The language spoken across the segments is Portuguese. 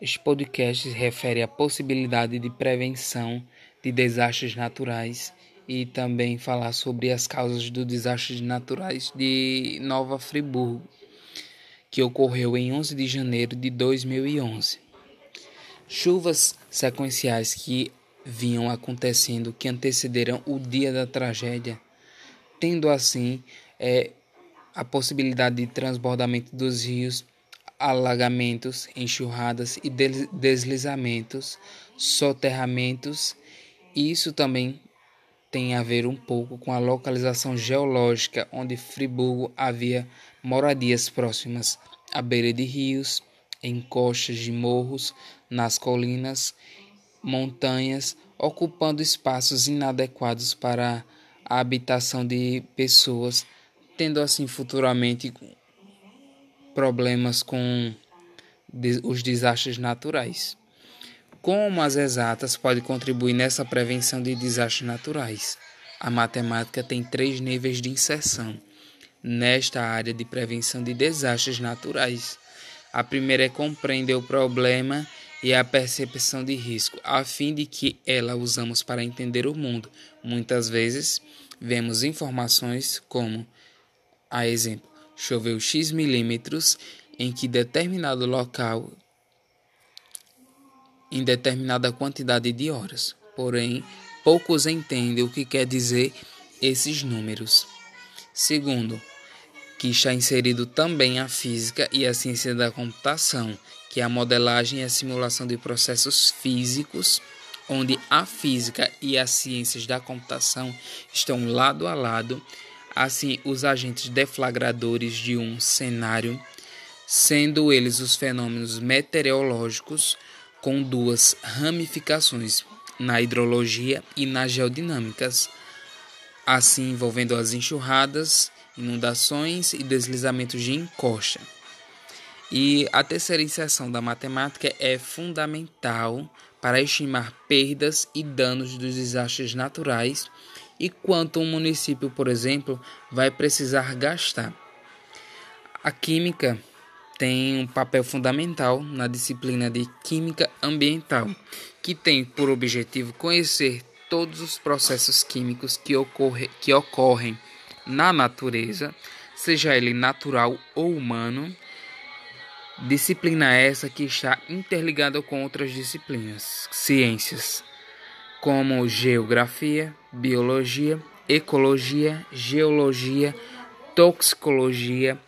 Este podcast refere à possibilidade de prevenção de desastres naturais e também falar sobre as causas dos desastres naturais de Nova Friburgo, que ocorreu em 11 de janeiro de 2011. Chuvas sequenciais que vinham acontecendo que antecederam o dia da tragédia, tendo assim é, a possibilidade de transbordamento dos rios, alagamentos, enxurradas e deslizamentos, soterramentos. Isso também tem a ver um pouco com a localização geológica, onde Friburgo havia moradias próximas à beira de rios, em costas de morros, nas colinas, montanhas, ocupando espaços inadequados para a habitação de pessoas, tendo assim futuramente problemas com os desastres naturais. Como as exatas podem contribuir nessa prevenção de desastres naturais? A matemática tem três níveis de inserção nesta área de prevenção de desastres naturais. A primeira é compreender o problema e a percepção de risco, a fim de que ela usamos para entender o mundo. Muitas vezes vemos informações como, a exemplo, choveu X milímetros em que determinado local em determinada quantidade de horas. Porém, poucos entendem o que quer dizer esses números. Segundo, que está inserido também a física e a ciência da computação, que é a modelagem e a simulação de processos físicos, onde a física e as ciências da computação estão lado a lado, assim os agentes deflagradores de um cenário, sendo eles os fenômenos meteorológicos, com duas ramificações na hidrologia e nas geodinâmicas, assim envolvendo as enxurradas, inundações e deslizamentos de encosta. E a terceira inserção da matemática é fundamental para estimar perdas e danos dos desastres naturais e quanto um município, por exemplo, vai precisar gastar. A química tem um papel fundamental na disciplina de Química Ambiental, que tem por objetivo conhecer todos os processos químicos que, ocorre, que ocorrem na natureza, seja ele natural ou humano. Disciplina essa que está interligada com outras disciplinas, ciências, como geografia, biologia, ecologia, geologia, toxicologia,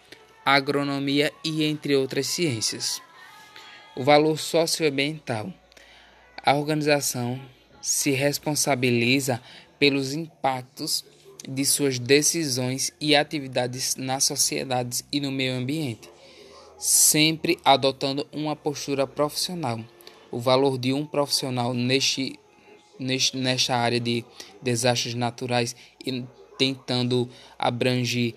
agronomia e entre outras ciências. O valor socioambiental. A organização se responsabiliza pelos impactos de suas decisões e atividades na sociedade e no meio ambiente, sempre adotando uma postura profissional. O valor de um profissional neste, neste, nesta área de desastres naturais e tentando abranger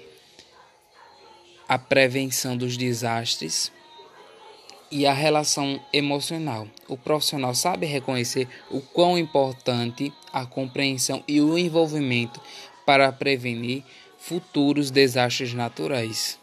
a prevenção dos desastres e a relação emocional. O profissional sabe reconhecer o quão importante a compreensão e o envolvimento para prevenir futuros desastres naturais.